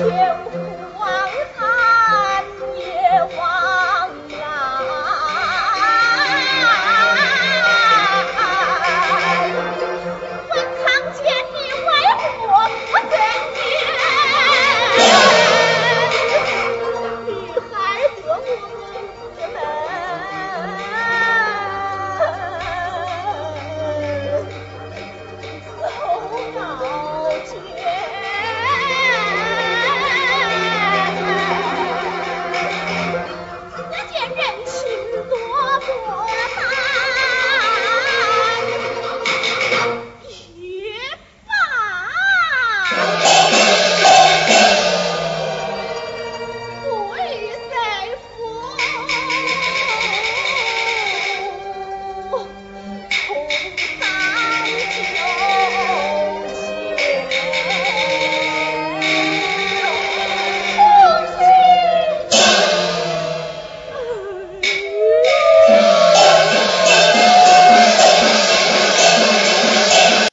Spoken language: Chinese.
姐我不哭